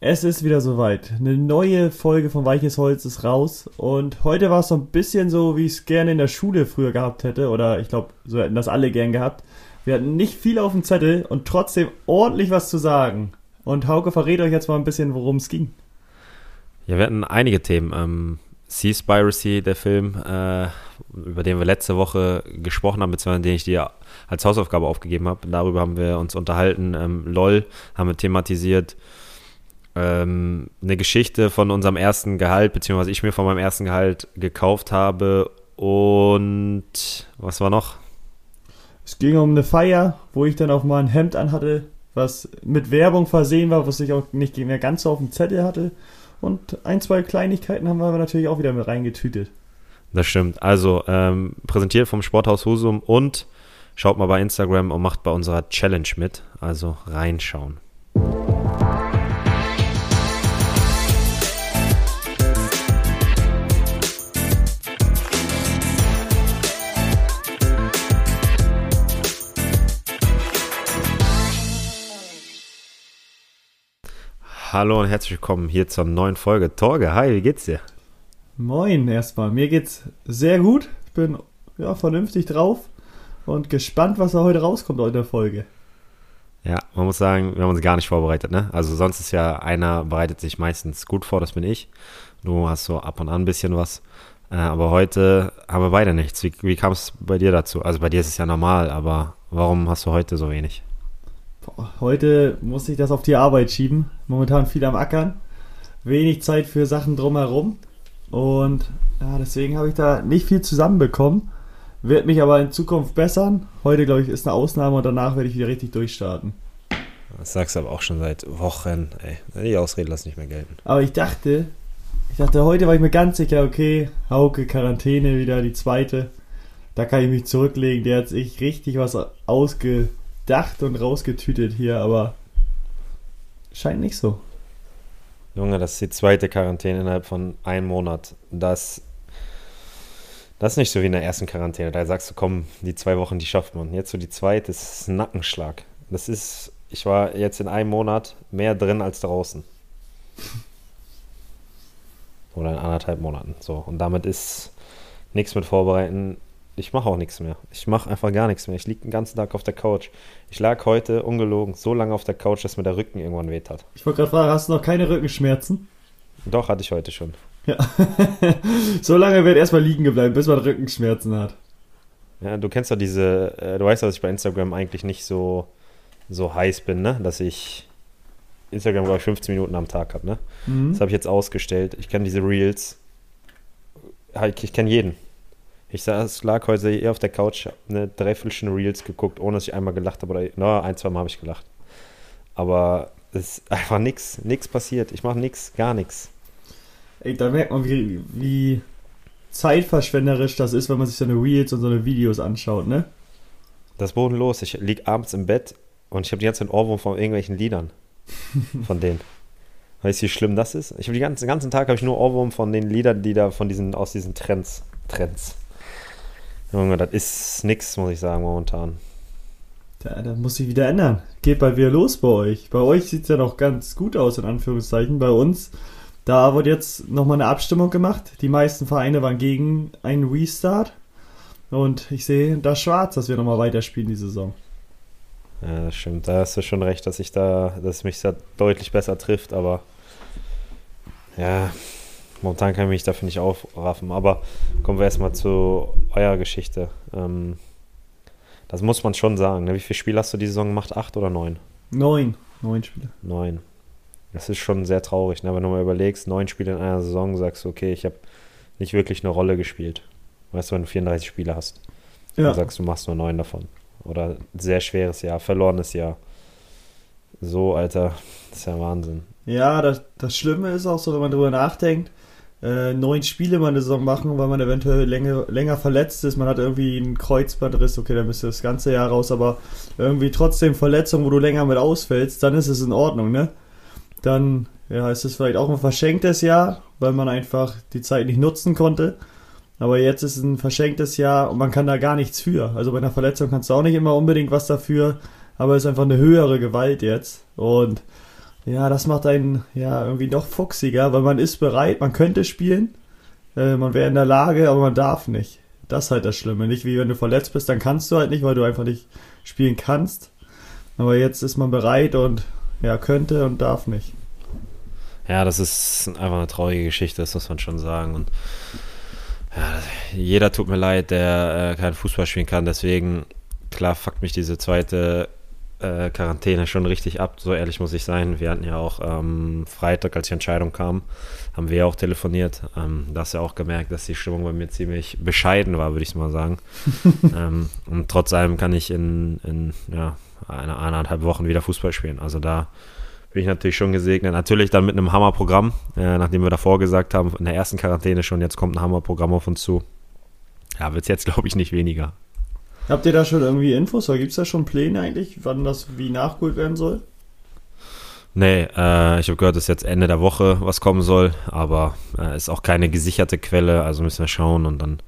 Es ist wieder soweit. Eine neue Folge von Weiches Holz ist raus. Und heute war es so ein bisschen so, wie ich es gerne in der Schule früher gehabt hätte. Oder ich glaube, so hätten das alle gern gehabt. Wir hatten nicht viel auf dem Zettel und trotzdem ordentlich was zu sagen. Und Hauke verrät euch jetzt mal ein bisschen, worum es ging. Ja, wir hatten einige Themen. Ähm, Seaspiracy, der Film, äh, über den wir letzte Woche gesprochen haben, beziehungsweise den ich dir als Hausaufgabe aufgegeben habe. Darüber haben wir uns unterhalten. Ähm, LOL haben wir thematisiert ähm, eine Geschichte von unserem ersten Gehalt, beziehungsweise ich mir von meinem ersten Gehalt gekauft habe. Und was war noch? Es ging um eine Feier, wo ich dann auch mal ein Hemd anhatte, was mit Werbung versehen war, was ich auch nicht mehr ganz so auf dem Zettel hatte. Und ein, zwei Kleinigkeiten haben wir aber natürlich auch wieder mit reingetütet. Das stimmt. Also ähm, präsentiert vom Sporthaus Husum und schaut mal bei Instagram und macht bei unserer Challenge mit. Also reinschauen. Hallo und herzlich willkommen hier zur neuen Folge. Torge, hi, wie geht's dir? Moin erstmal. Mir geht's sehr gut. Ich bin ja, vernünftig drauf und gespannt, was da heute rauskommt in der Folge. Ja, man muss sagen, wir haben uns gar nicht vorbereitet, ne? Also sonst ist ja einer bereitet sich meistens gut vor, das bin ich. Du hast so ab und an ein bisschen was. Äh, aber heute haben wir beide nichts. Wie, wie kam es bei dir dazu? Also bei dir ist es ja normal, aber warum hast du heute so wenig? Heute muss ich das auf die Arbeit schieben. Momentan viel am Ackern. Wenig Zeit für Sachen drumherum. Und ja, deswegen habe ich da nicht viel zusammenbekommen. Wird mich aber in Zukunft bessern. Heute, glaube ich, ist eine Ausnahme und danach werde ich wieder richtig durchstarten. Das sagst du aber auch schon seit Wochen. Ey, die Ausrede lass nicht mehr gelten. Aber ich dachte, ich dachte, heute war ich mir ganz sicher, okay, Hauke, Quarantäne wieder, die zweite. Da kann ich mich zurücklegen. Der hat sich richtig was ausge durchdacht und rausgetütet hier, aber scheint nicht so. Junge, das ist die zweite Quarantäne innerhalb von einem Monat. Das, das ist nicht so wie in der ersten Quarantäne. Da sagst du, komm, die zwei Wochen, die schafft man. Jetzt so die zweite, das ist ein Nackenschlag. Das ist, ich war jetzt in einem Monat mehr drin als draußen. Oder in anderthalb Monaten. So. Und damit ist nichts mit Vorbereiten ich mache auch nichts mehr. Ich mache einfach gar nichts mehr. Ich liege den ganzen Tag auf der Couch. Ich lag heute ungelogen so lange auf der Couch, dass mir der Rücken irgendwann weht hat. Ich wollte gerade fragen, hast du noch keine Rückenschmerzen? Doch, hatte ich heute schon. Ja. so lange wird erstmal liegen geblieben, bis man Rückenschmerzen hat. Ja, du kennst doch diese, äh, du weißt, dass ich bei Instagram eigentlich nicht so, so heiß bin, ne? Dass ich Instagram, glaube ich, 15 Minuten am Tag habe, ne? Mhm. Das habe ich jetzt ausgestellt. Ich kenne diese Reels. Ich kenne jeden. Ich saß, lag heute eher auf der Couch, eine Dreiviertelstunde Reels geguckt, ohne dass ich einmal gelacht habe. Oder na, ein, zwei Mal habe ich gelacht. Aber es ist einfach nichts, nichts passiert. Ich mache nichts, gar nichts. Ey, da merkt man, wie, wie zeitverschwenderisch das ist, wenn man sich so eine Reels und so eine Videos anschaut, ne? Das ist bodenlos. Ich lieg abends im Bett und ich habe die ganze Zeit Ohrwurm von irgendwelchen Liedern. von denen. Weißt du, wie schlimm das ist? Ich habe den ganzen Tag habe ich nur Ohrwurm von den Liedern, die da von diesen, aus diesen Trends. Trends. Junge, das ist nix, muss ich sagen, momentan. Ja, das muss sich wieder ändern. Geht bald wieder los bei euch. Bei euch sieht es ja noch ganz gut aus, in Anführungszeichen. Bei uns, da wird jetzt nochmal eine Abstimmung gemacht. Die meisten Vereine waren gegen einen Restart. Und ich sehe da schwarz, dass wir nochmal weiterspielen die Saison. Ja, das stimmt. Da hast du schon recht, dass ich da, dass mich da deutlich besser trifft, aber ja, Momentan kann ich mich dafür nicht aufraffen, aber kommen wir erstmal zu eurer Geschichte. Ähm, das muss man schon sagen. Ne? Wie viele Spiele hast du die Saison gemacht? Acht oder neun? Neun. Neun Spiele. Neun. Das ist schon sehr traurig, ne? wenn du mal überlegst, neun Spiele in einer Saison, sagst du, okay, ich habe nicht wirklich eine Rolle gespielt. Weißt du, wenn du 34 Spiele hast, ja. dann sagst du, machst nur neun davon. Oder sehr schweres Jahr, verlorenes Jahr. So, Alter, das ist ja Wahnsinn. Ja, das, das Schlimme ist auch so, wenn man drüber nachdenkt, äh, neun Spiele mal eine Saison machen, weil man eventuell länger, länger verletzt ist. Man hat irgendwie einen Kreuzbandriss, okay, dann müsste das ganze Jahr raus, aber irgendwie trotzdem Verletzung, wo du länger mit ausfällst, dann ist es in Ordnung, ne? Dann ja, ist es vielleicht auch ein verschenktes Jahr, weil man einfach die Zeit nicht nutzen konnte. Aber jetzt ist es ein verschenktes Jahr und man kann da gar nichts für. Also bei einer Verletzung kannst du auch nicht immer unbedingt was dafür, aber es ist einfach eine höhere Gewalt jetzt. Und Ja, das macht einen ja irgendwie noch fuchsiger, weil man ist bereit, man könnte spielen, äh, man wäre in der Lage, aber man darf nicht. Das ist halt das Schlimme. Nicht wie wenn du verletzt bist, dann kannst du halt nicht, weil du einfach nicht spielen kannst. Aber jetzt ist man bereit und ja, könnte und darf nicht. Ja, das ist einfach eine traurige Geschichte, das muss man schon sagen. Und ja, jeder tut mir leid, der äh, keinen Fußball spielen kann. Deswegen, klar, fuckt mich diese zweite äh, Quarantäne schon richtig ab. So ehrlich muss ich sein. Wir hatten ja auch ähm, Freitag, als die Entscheidung kam, haben wir auch telefoniert. Ähm, da hast du ja auch gemerkt, dass die Stimmung bei mir ziemlich bescheiden war, würde ich mal sagen. ähm, und trotz allem kann ich in, in ja, einer, eineinhalb Wochen wieder Fußball spielen. Also da bin ich natürlich schon gesegnet. Natürlich dann mit einem Hammerprogramm, äh, nachdem wir davor gesagt haben, in der ersten Quarantäne schon, jetzt kommt ein Hammerprogramm auf uns zu. Ja, wird es jetzt, glaube ich, nicht weniger. Habt ihr da schon irgendwie Infos oder gibt es da schon Pläne eigentlich, wann das wie nachgeholt werden soll? Nee, äh, ich habe gehört, dass jetzt Ende der Woche was kommen soll, aber äh, ist auch keine gesicherte Quelle, also müssen wir schauen und dann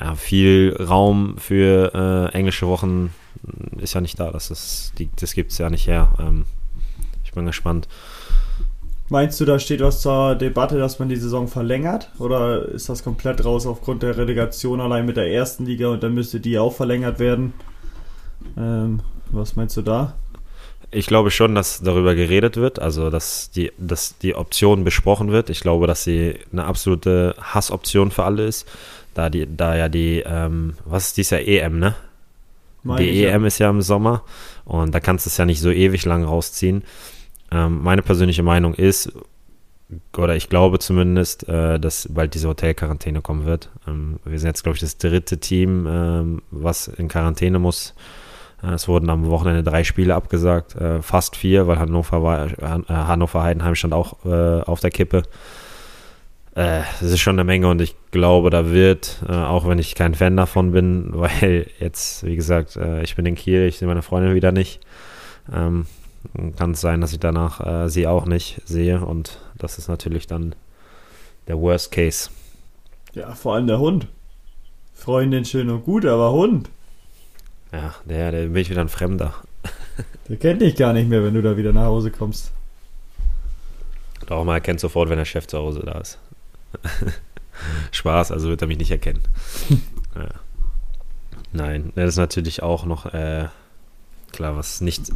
ja, viel Raum für äh, englische Wochen ist ja nicht da, das, das gibt es ja nicht her. Ähm, ich bin gespannt. Meinst du, da steht was zur Debatte, dass man die Saison verlängert? Oder ist das komplett raus aufgrund der Relegation allein mit der ersten Liga und dann müsste die auch verlängert werden? Ähm, was meinst du da? Ich glaube schon, dass darüber geredet wird, also dass die, dass die Option besprochen wird. Ich glaube, dass sie eine absolute Hassoption für alle ist, da, die, da ja die, ähm, was ist dies Jahr EM, ne? Meine die EM ja. ist ja im Sommer und da kannst du es ja nicht so ewig lang rausziehen. Ähm, meine persönliche Meinung ist, oder ich glaube zumindest, äh, dass bald diese Hotelquarantäne kommen wird. Ähm, wir sind jetzt, glaube ich, das dritte Team, ähm, was in Quarantäne muss. Äh, es wurden am Wochenende drei Spiele abgesagt, äh, fast vier, weil Hannover, war, äh, Hannover Heidenheim stand auch äh, auf der Kippe. Äh, das ist schon eine Menge und ich glaube, da wird, auch wenn ich kein Fan davon bin, weil jetzt, wie gesagt, ich bin in Kiel, ich sehe meine Freundin wieder nicht. Ähm, kann es sein, dass ich danach äh, sie auch nicht sehe und das ist natürlich dann der Worst Case. Ja, vor allem der Hund. Freundin schön und gut, aber Hund. Ja, der, der bin ich wieder ein Fremder. Der kennt dich gar nicht mehr, wenn du da wieder nach Hause kommst. Doch, man erkennt sofort, wenn der Chef zu Hause da ist. Spaß, also wird er mich nicht erkennen. ja. Nein, das ist natürlich auch noch äh, klar, was nicht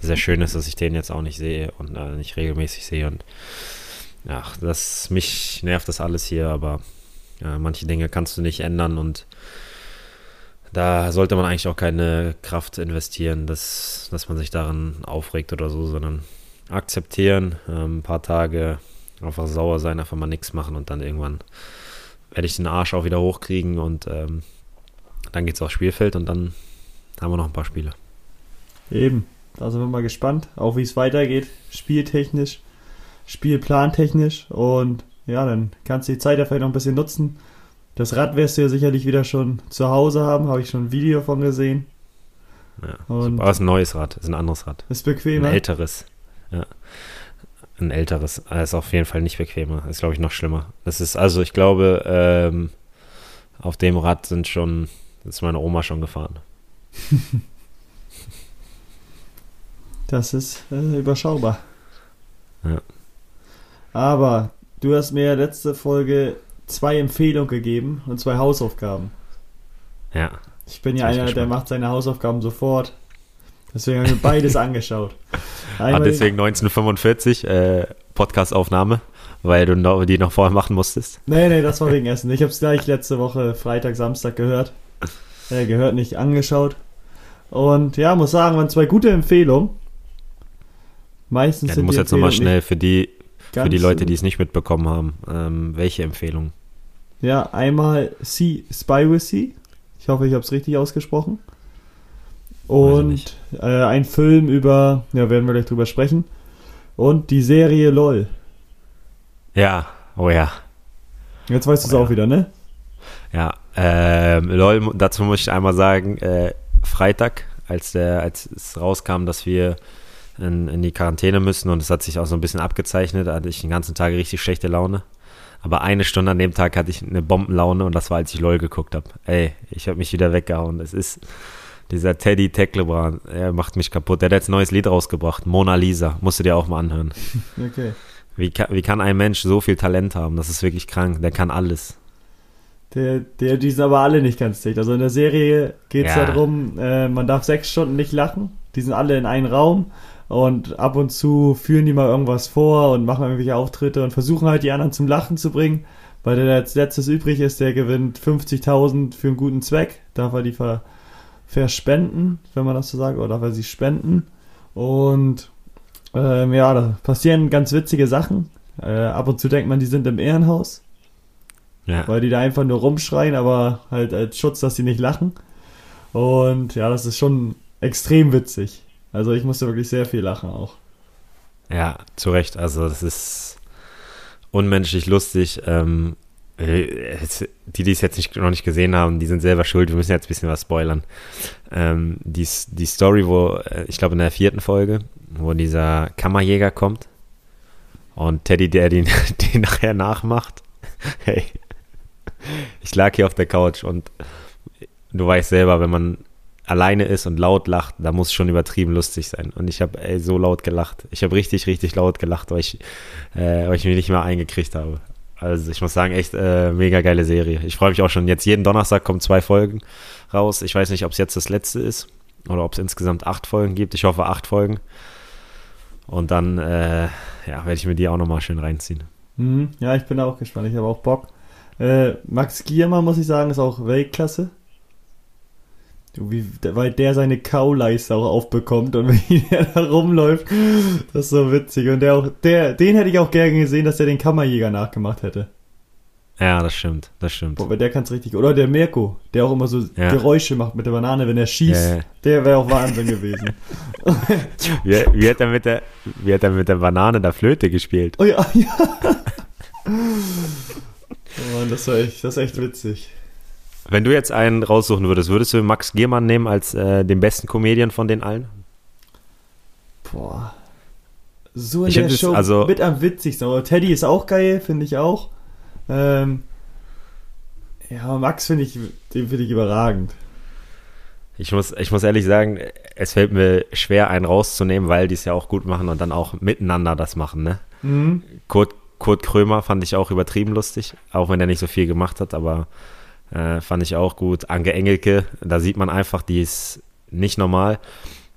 sehr schön ist, dass ich den jetzt auch nicht sehe und äh, nicht regelmäßig sehe. Und ach, das mich nervt das alles hier, aber ja, manche Dinge kannst du nicht ändern und da sollte man eigentlich auch keine Kraft investieren, dass, dass man sich daran aufregt oder so, sondern akzeptieren, ähm, ein paar Tage einfach sauer sein, einfach mal nichts machen und dann irgendwann werde ich den Arsch auch wieder hochkriegen und ähm, dann geht es aufs Spielfeld und dann haben wir noch ein paar Spiele. Eben, da sind wir mal gespannt, auch wie es weitergeht, spieltechnisch, spielplantechnisch und ja, dann kannst du die Zeit ja vielleicht noch ein bisschen nutzen. Das Rad wirst du ja sicherlich wieder schon zu Hause haben, habe ich schon ein Video von gesehen. Ja, und aber es ist ein neues Rad, ist ein anderes Rad. Ist bequemer. Ein älteres. Ja. Ein älteres. Ist auf jeden Fall nicht bequemer. Ist, glaube ich, noch schlimmer. Das ist, also ich glaube, ähm, auf dem Rad sind schon, ist meine Oma schon gefahren. Das ist äh, überschaubar. Ja. Aber du hast mir letzte Folge zwei Empfehlungen gegeben und zwei Hausaufgaben. Ja. Ich bin ja einer, der macht seine Hausaufgaben sofort. Deswegen habe ich mir beides angeschaut. Einmal ah, deswegen 1945 äh, Podcastaufnahme, weil du noch, die noch vorher machen musstest. Nee, nee, das war wegen Essen. Ich habe es gleich letzte Woche Freitag, Samstag gehört. Äh, gehört nicht angeschaut. Und ja, muss sagen, waren zwei gute Empfehlungen. Meistens ja, du musst jetzt nochmal schnell für die, für die Leute, die es nicht mitbekommen haben, ähm, welche Empfehlungen? Ja, einmal See Spy with See. Ich hoffe, ich habe es richtig ausgesprochen. Und äh, ein Film über, ja, werden wir gleich drüber sprechen. Und die Serie LOL. Ja, oh ja. Jetzt weißt du es oh, auch wieder, ne? Ja, ähm, LOL, dazu muss ich einmal sagen, äh, Freitag, als, der, als es rauskam, dass wir in, in die Quarantäne müssen und es hat sich auch so ein bisschen abgezeichnet. Da hatte ich den ganzen Tag richtig schlechte Laune. Aber eine Stunde an dem Tag hatte ich eine Bombenlaune und das war, als ich LOL geguckt habe. Ey, ich habe mich wieder weggehauen. Es ist Dieser Teddy Tecklebrand, er macht mich kaputt. Der hat jetzt ein neues Lied rausgebracht, Mona Lisa. Musst du dir auch mal anhören. Okay. Wie kann, wie kann ein Mensch so viel Talent haben? Das ist wirklich krank. Der kann alles. Der, der, die sind aber alle nicht ganz dicht. Also in der Serie geht es Ja. darum, äh, man darf sechs Stunden nicht lachen. Die sind alle in einem Raum und ab und zu führen die mal irgendwas vor und machen irgendwelche Auftritte und versuchen halt die anderen zum Lachen zu bringen. Weil der als letztes übrig ist, der gewinnt 50.000 für einen guten Zweck. Darf er die ver, verspenden, wenn man das so sagt, oder darf er sie spenden. Und ähm, ja, da passieren ganz witzige Sachen. Äh, ab und zu denkt man, die sind im Ehrenhaus Ja. weil die da einfach nur rumschreien, aber halt als Schutz, dass sie nicht lachen. Und ja, das ist schon extrem witzig. Also ich musste wirklich sehr viel lachen auch. Ja, zu Recht. Also, das ist unmenschlich lustig. Ähm, äh, die, die es jetzt nicht, noch nicht gesehen haben, die sind selber schuld. Wir müssen jetzt ein bisschen was spoilern. Ähm, die, die Story, wo, äh, ich glaube, in der vierten Folge, wo dieser Kammerjäger kommt und Teddy, der den, den nachher nachmacht. Hey, ich lag hier auf der Couch und du weißt selber, wenn man alleine ist und laut lacht, da muss schon übertrieben lustig sein. Und ich habe so laut gelacht. Ich habe richtig, richtig laut gelacht, weil ich, äh, weil ich mich nicht mehr eingekriegt habe. Also ich muss sagen, echt äh, mega geile Serie. Ich freue mich auch schon. Jetzt jeden Donnerstag kommen zwei Folgen raus. Ich weiß nicht, ob es jetzt das letzte ist oder ob es insgesamt acht Folgen gibt. Ich hoffe acht Folgen. Und dann äh, ja, werde ich mir die auch nochmal schön reinziehen. Mhm. Ja, ich bin auch gespannt. Ich habe auch Bock. Äh, Max Giermann, muss ich sagen, ist auch Weltklasse. Du, Wie, weil der seine Kauleiste auch aufbekommt und wie der da rumläuft, das ist so witzig. Und der auch, der, den hätte ich auch gerne gesehen, dass der den Kammerjäger nachgemacht hätte. Ja, das stimmt, das stimmt. Boah, der kann es richtig. Oder der Mirko, der auch immer so Ja. Geräusche macht mit der Banane, wenn er schießt. Ja, ja. Der wäre auch Wahnsinn gewesen. Wie, wie, hat er mit der, wie hat er mit der Banane der Flöte gespielt? Oh ja, ja. Oh Mann, das war echt, das ist echt witzig. Wenn du jetzt einen raussuchen würdest, würdest du Max Giermann nehmen als äh, den besten Comedian von den allen? Boah. So in Ich der Show also- mit am witzigsten. Aber Teddy ist auch geil, finde ich auch. Ähm, ja, Max finde ich, den finde ich überragend. Ich muss, ich muss ehrlich sagen, es fällt mir schwer, einen rauszunehmen, weil die es ja auch gut machen und dann auch miteinander das machen. Ne? Mhm. Kurt, Kurt Krömer fand ich auch übertrieben lustig, auch wenn er nicht so viel gemacht hat, aber äh, fand ich auch gut. Anke Engelke, da sieht man einfach, die ist nicht normal.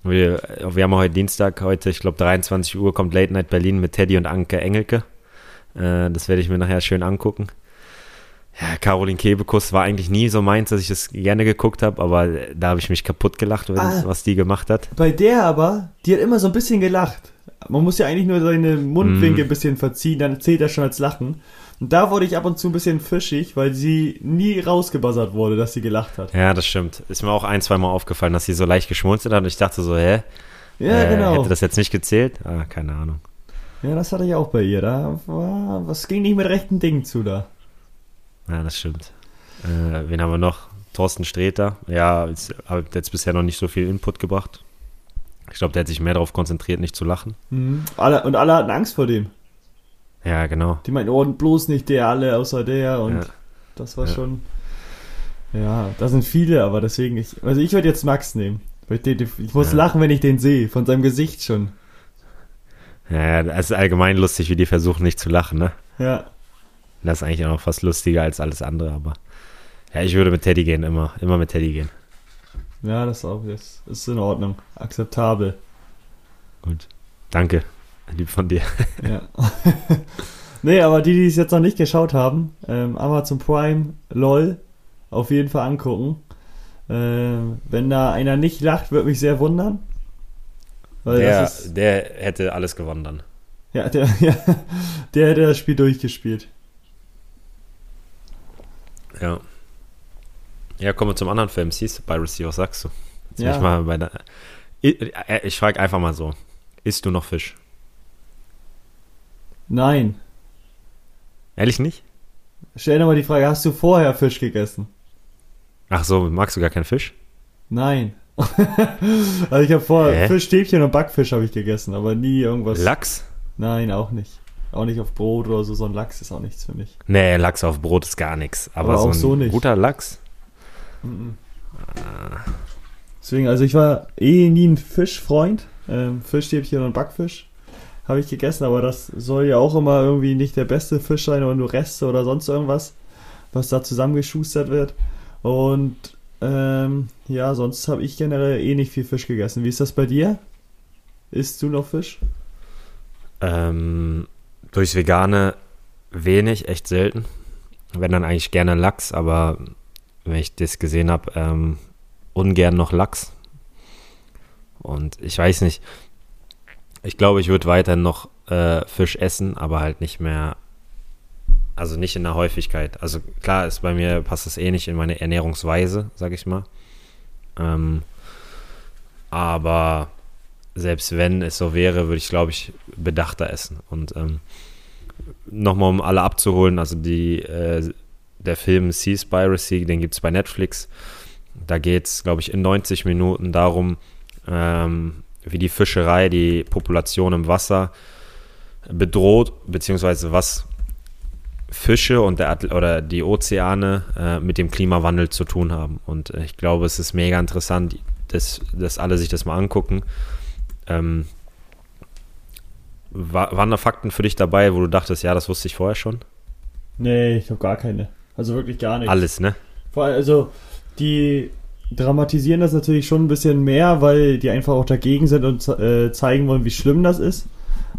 Wir, wir haben heute Dienstag, heute, ich glaube 23 Uhr, kommt Late Night Berlin mit Teddy und Anke Engelke. Äh, das werde ich mir nachher schön angucken. Ja, Caroline Kebekus war eigentlich nie so meins, dass ich das gerne geguckt habe, aber da habe ich mich kaputt gelacht, Ah. was die gemacht hat. Bei der aber, die hat immer so ein bisschen gelacht. Man muss ja eigentlich nur seine Mundwinkel Mhm. ein bisschen verziehen, dann zählt das schon als Lachen. Und da wurde ich ab und zu ein bisschen fischig, weil sie nie rausgebuzzert wurde, dass sie gelacht hat. Ja, das stimmt. Ist mir auch ein, zwei Mal aufgefallen, dass sie so leicht geschmunzelt hat und ich dachte so, hä? Ja, Äh, genau. Hätte das jetzt nicht gezählt? Ah, keine Ahnung. Ja, das hatte ich auch bei ihr. Da war, was ging nicht mit rechten Dingen zu da. Ja, das stimmt. Äh, wen haben wir noch? Thorsten Sträter. Ja, jetzt, hat jetzt bisher noch nicht so viel Input gebracht. Ich glaube, der hat sich mehr darauf konzentriert, nicht zu lachen. Mhm. Alle, und alle hatten Angst vor dem. Ja, genau. Die meinten, oh, bloß nicht der, alle außer der. Und Ja. das war Ja. schon. Ja, da sind viele, aber deswegen, ich, also ich würde jetzt Max nehmen. Weil ich, den, ich muss Ja. lachen, wenn ich den sehe, von seinem Gesicht schon. Ja, es ist allgemein lustig, wie die versuchen, nicht zu lachen, ne? Ja. Das ist eigentlich auch noch fast lustiger als alles andere, aber. Ja, ich würde mit Teddy gehen, immer. Immer mit Teddy gehen. Ja, das auch jetzt. Ist in Ordnung. Akzeptabel. Gut. Danke. Lieb von dir. Ja. nee, aber die, die es jetzt noch nicht geschaut haben, ähm, Amazon Prime, LOL, auf jeden Fall angucken. Ähm, wenn da einer nicht lacht, würde mich sehr wundern. Der, ist, der hätte alles gewonnen dann. ja, der, ja, der hätte das Spiel durchgespielt. Ja. Ja, kommen wir zum anderen Film. Siehst du, Piracy, was sagst du? Ja. ich mal bei der, ich, äh, ich frage einfach mal so. Isst du noch Fisch? Nein. Ehrlich nicht? Stell dir mal die Frage, hast du vorher Fisch gegessen? Ach so, magst du gar keinen Fisch? Nein. also ich habe vorher Hä? Fischstäbchen und Backfisch habe ich gegessen, aber nie irgendwas. Lachs? Nein, auch nicht. Auch nicht auf Brot oder so. So ein Lachs ist auch nichts für mich. Nee, Lachs auf Brot ist gar nichts. Aber, Aber so auch ein so nicht. guter Lachs. Mhm. Deswegen, also ich war eh nie ein Fischfreund. Ähm, Fischstäbchen und Backfisch habe ich gegessen, aber das soll ja auch immer irgendwie nicht der beste Fisch sein oder nur Reste oder sonst irgendwas, was da zusammengeschustert wird. Und ähm, ja, sonst habe ich generell eh nicht viel Fisch gegessen. Wie ist das bei dir? Isst du noch Fisch? Ähm, durchs Vegane wenig, echt selten. Wenn dann eigentlich gerne Lachs, aber wenn ich das gesehen habe, ähm, ungern noch Lachs. Und ich weiß nicht, ich glaube, ich würde weiterhin noch äh, Fisch essen, aber halt nicht mehr, also nicht in der Häufigkeit. Also klar, ist bei mir passt das eh nicht in meine Ernährungsweise, sag ich mal. Ähm, aber selbst wenn es so wäre, würde ich, glaube ich, bedachter essen. Und ähm, nochmal, um alle abzuholen, also die, äh, der Film Seaspiracy, den gibt es bei Netflix. Da geht es, glaube ich, in 90 Minuten darum, ähm, wie die Fischerei die Population im Wasser bedroht, beziehungsweise was Fische und der, oder die Ozeane äh, mit dem Klimawandel zu tun haben. Und äh, ich glaube, es ist mega interessant, dass, dass alle sich das mal angucken. Ähm, war, waren da Fakten für dich dabei, wo du dachtest, ja, das wusste ich vorher schon? Nee, ich habe gar keine. Also wirklich gar nicht. Alles, ne? Vor allem, also die dramatisieren das natürlich schon ein bisschen mehr, weil die einfach auch dagegen sind und äh, zeigen wollen, wie schlimm das ist.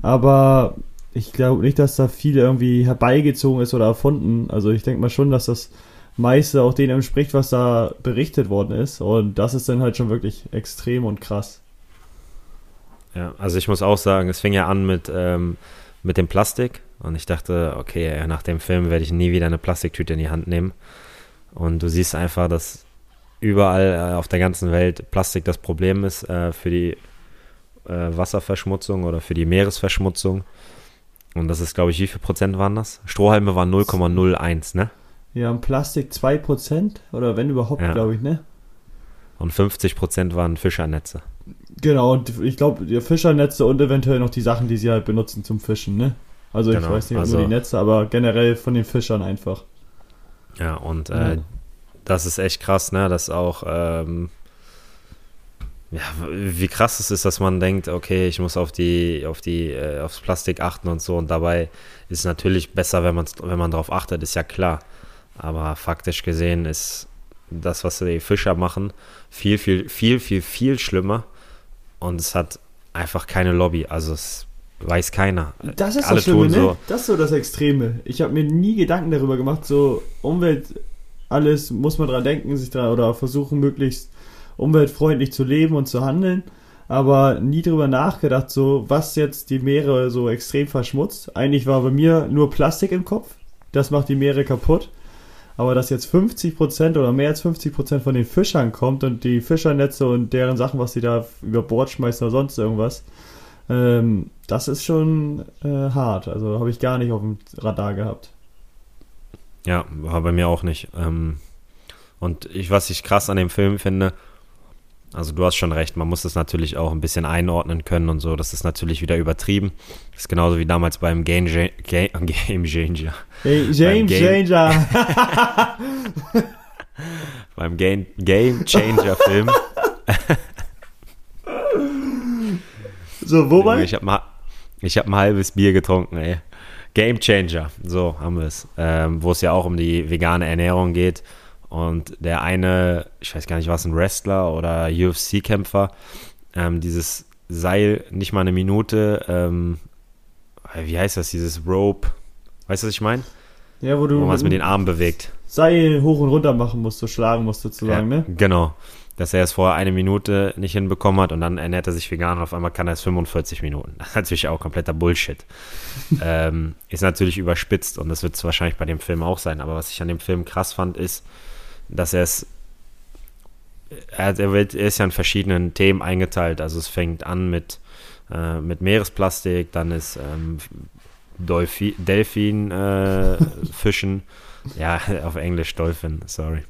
Aber ich glaube nicht, dass da viel irgendwie herbeigezogen ist oder erfunden. Also ich denke mal schon, dass das meiste auch dem entspricht, was da berichtet worden ist. Und das ist dann halt schon wirklich extrem und krass. Ja, also ich muss auch sagen, es fing ja an mit, ähm, mit dem Plastik. Und ich dachte, okay, nach dem Film werde ich nie wieder eine Plastiktüte in die Hand nehmen. Und du siehst einfach, dass überall äh, auf der ganzen Welt Plastik das Problem ist äh, für die äh, Wasserverschmutzung oder für die Meeresverschmutzung. Und das ist, glaube ich, wie viel Prozent waren das? Strohhalme waren 0,01, ne? Ja, und Plastik 2 Prozent oder wenn überhaupt, ja. glaube ich, ne? Und 50 Prozent waren Fischernetze. Genau, und ich glaube, die Fischernetze und eventuell noch die Sachen, die sie halt benutzen zum Fischen, ne? Also genau, ich weiß nicht, also, nur die Netze, aber generell von den Fischern einfach. Ja, und äh, ja das ist echt krass, ne? Dass auch, ähm, ja, wie krass es ist, dass man denkt, okay, ich muss auf die, auf die, äh, aufs Plastik achten und so. Und dabei ist es natürlich besser, wenn man, wenn man darauf achtet, ist ja klar. Aber faktisch gesehen ist das, was die Fischer machen, viel, viel, viel, viel, viel schlimmer. Und es hat einfach keine Lobby. Also es weiß keiner. Das ist Alle das Schlimme, ne? So. Das ist so das Extreme. Ich habe mir nie Gedanken darüber gemacht, so Umwelt alles muss man dran denken, sich da oder versuchen, möglichst umweltfreundlich zu leben und zu handeln, aber nie drüber nachgedacht, so was jetzt die Meere so extrem verschmutzt. Eigentlich war bei mir nur Plastik im Kopf, das macht die Meere kaputt. Aber dass jetzt 50% oder mehr als 50% von den Fischern kommt und die Fischernetze und deren Sachen, was sie da über Bord schmeißen oder sonst irgendwas, ähm, das ist schon äh, hart. Also habe ich gar nicht auf dem Radar gehabt. Ja, war bei mir auch nicht. Ähm, und ich, was ich krass an dem Film finde, also du hast schon recht, man muss das natürlich auch ein bisschen einordnen können und so. Das ist natürlich wieder übertrieben. Das ist genauso wie damals beim Game, Game, Game Changer. Hey, Game, Game Changer. beim Game, Game Changer Film. so, wobei? Ich habe hab ein halbes Bier getrunken, ey. Game Changer, so haben wir es, ähm, wo es ja auch um die vegane Ernährung geht. Und der eine, ich weiß gar nicht, was ein Wrestler oder UFC-Kämpfer, ähm, dieses Seil nicht mal eine Minute, ähm, wie heißt das, dieses Rope, weißt du, was ich meine? Ja, wo du. Wo man es mit den Armen bewegt. Seil hoch und runter machen musst, so schlagen musst sozusagen, ja, ne? Genau dass er es vorher eine Minute nicht hinbekommen hat und dann ernährt er sich vegan und auf einmal kann er es 45 Minuten. Das ist natürlich auch kompletter Bullshit. ähm, ist natürlich überspitzt und das wird es wahrscheinlich bei dem Film auch sein. Aber was ich an dem Film krass fand, ist, dass er es. Er, ist ja in verschiedenen Themen eingeteilt. Also es fängt an mit, äh, mit Meeresplastik, dann ist ähm, Delfin, äh, Fischen. ja, auf Englisch Dolphin, sorry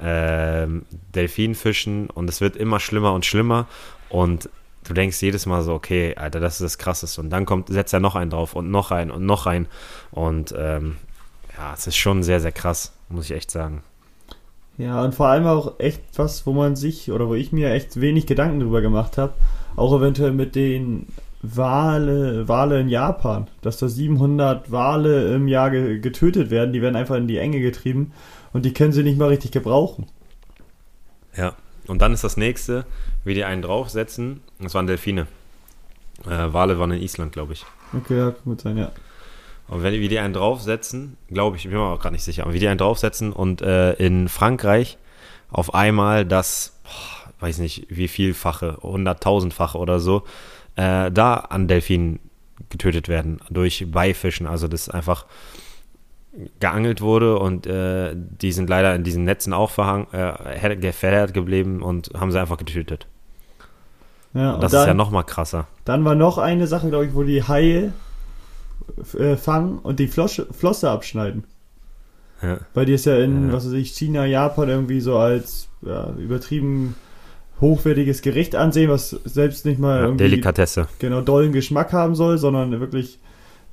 ähm, Delfinfischen und es wird immer schlimmer und schlimmer und du denkst jedes Mal so, okay, Alter, das ist das Krasseste und dann kommt, setzt er noch einen drauf und noch einen und noch einen und ähm, ja, es ist schon sehr, sehr krass, muss ich echt sagen. Ja, und vor allem auch echt was, wo man sich oder wo ich mir echt wenig Gedanken drüber gemacht habe. Auch eventuell mit den Wale, Wale in Japan, dass da 700 Wale im Jahr ge getötet werden, die werden einfach in die Enge getrieben und die können sie nicht mal richtig gebrauchen. Ja, und dann ist das nächste, wie die einen draufsetzen, das waren Delfine. Äh, Wale waren in Island, glaube ich. Okay, ja, kann gut sein, ja. Und wenn die, wie die einen draufsetzen, glaube ich, ich bin mir auch gerade nicht sicher, aber wie die einen draufsetzen und äh, in Frankreich auf einmal das, boah, weiß nicht, wie vielfache, hunderttausendfache oder so, äh, da an Delfinen getötet werden durch Beifischen. Also das einfach geangelt wurde und äh, die sind leider in diesen Netzen auch verhang, äh, verheddert geblieben und haben sie einfach getötet. Ja, und das dann, ist ja noch mal krasser. Dann war noch eine Sache, glaube ich, wo die Haie äh, fangen und die Flosse, Flosse abschneiden. Ja. Weil die ist ja in, Ja. was weiß ich, China, Japan irgendwie so als ja, übertrieben hochwertiges Gericht ansehen, was selbst nicht mal irgendwie Delikatesse. genau dollen Geschmack haben soll, sondern wirklich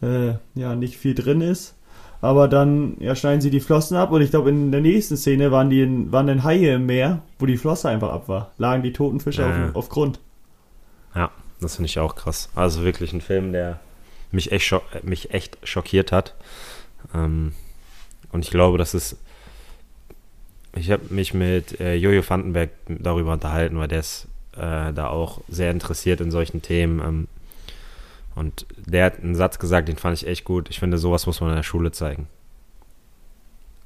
äh, ja nicht viel drin ist. Aber dann ja, schneiden sie die Flossen ab und ich glaube in der nächsten Szene waren die in, waren dann Haie im Meer, wo die Flosse einfach ab war. Lagen die toten Fische Ja, auf, auf Grund. Ja, das finde ich auch krass. Also wirklich ein Film, der mich echt, schock, mich echt schockiert hat. Ähm, und ich glaube, das ist. Ich habe mich mit äh, Jojo Vandenberg darüber unterhalten, weil der ist äh, da auch sehr interessiert in solchen Themen. Ähm, und der hat einen Satz gesagt, den fand ich echt gut. Ich finde, sowas muss man in der Schule zeigen.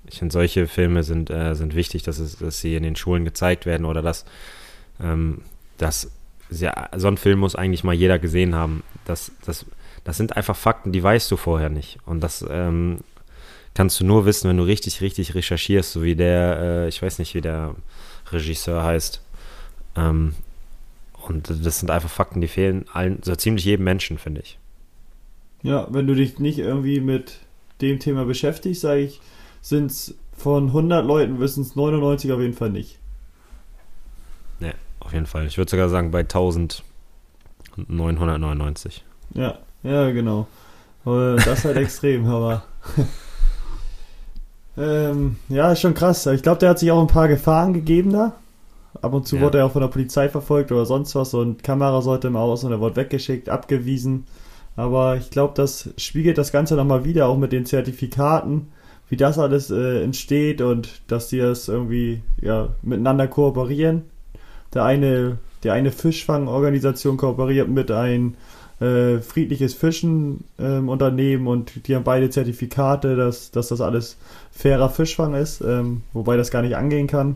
Ich finde, solche Filme sind, äh, sind wichtig, dass, es, dass sie in den Schulen gezeigt werden oder dass, ähm, dass ja, so ein Film muss eigentlich mal jeder gesehen haben. Das, das, das sind einfach Fakten, die weißt du vorher nicht. Und das ähm, kannst du nur wissen, wenn du richtig, richtig recherchierst, so wie der, äh, ich weiß nicht, wie der Regisseur heißt. Ähm, und das sind einfach Fakten, die fehlen allen, so ziemlich jedem Menschen, finde ich. Ja, wenn du dich nicht irgendwie mit dem Thema beschäftigst, sage ich, sind es von 100 Leuten wissen es 99 auf jeden Fall nicht. Ne, auf jeden Fall. Ich würde sogar sagen bei 1999. Ja, ja, genau. Äh, Das ist halt extrem, aber. ähm, ja, ist schon krass. Ich glaube, der hat sich auch ein paar Gefahren gegeben da. Ab und zu Ja. wurde er auch von der Polizei verfolgt oder sonst was und Kamera sollte im Aus und er wurde weggeschickt, abgewiesen. Aber ich glaube, das spiegelt das Ganze nochmal wieder, auch mit den Zertifikaten, wie das alles äh, entsteht und dass die das irgendwie ja, miteinander kooperieren. Der eine, der eine Fischfangorganisation kooperiert mit ein äh, friedliches Fischen ähm, Unternehmen und die haben beide Zertifikate, dass, dass das alles fairer Fischfang ist, ähm, wobei das gar nicht angehen kann.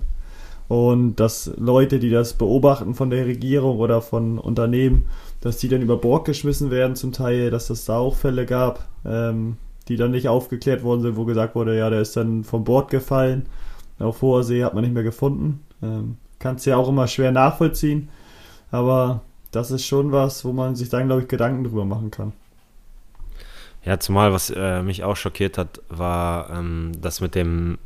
Und dass Leute, die das beobachten von der Regierung oder von Unternehmen, dass die dann über Bord geschmissen werden zum Teil, dass es da auch Fälle gab, ähm, die dann nicht aufgeklärt worden sind, wo gesagt wurde, ja, der ist dann vom Bord gefallen. Auf hoher See hat man nicht mehr gefunden. Ähm, Kannst ja auch immer schwer nachvollziehen, aber das ist schon was, wo man sich dann, glaube ich, Gedanken drüber machen kann. Ja, zumal was äh, mich auch schockiert hat, war ähm, das mit dem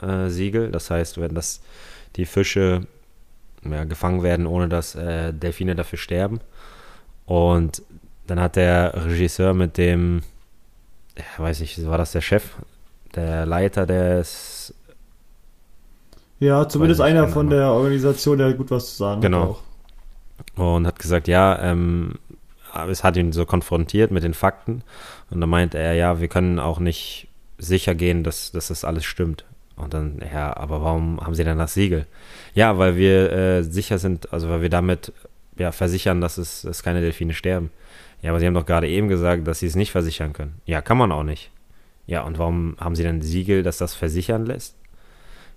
Dolphin-Free-Siegel. das heißt, wenn das die Fische ja, gefangen werden, ohne dass äh, Delfine dafür sterben. Und dann hat der Regisseur mit dem, ja, weiß ich, war das der Chef, der Leiter des, Ja, zumindest ich, einer keine von der Organisation, der gut was zu sagen Genau. hat. Auch. und hat gesagt, ja, ähm, es hat ihn so konfrontiert mit den Fakten. Und dann meinte er, ja, wir können auch nicht sicher gehen, dass, dass das alles stimmt. Und dann, ja, aber warum haben sie denn das Siegel? Ja, weil wir äh, sicher sind, also weil wir damit ja, versichern, dass es dass keine Delfine sterben. Ja, aber sie haben doch gerade eben gesagt, dass sie es nicht versichern können. Ja, kann man auch nicht. Ja, und warum haben sie denn ein Siegel, das das versichern lässt?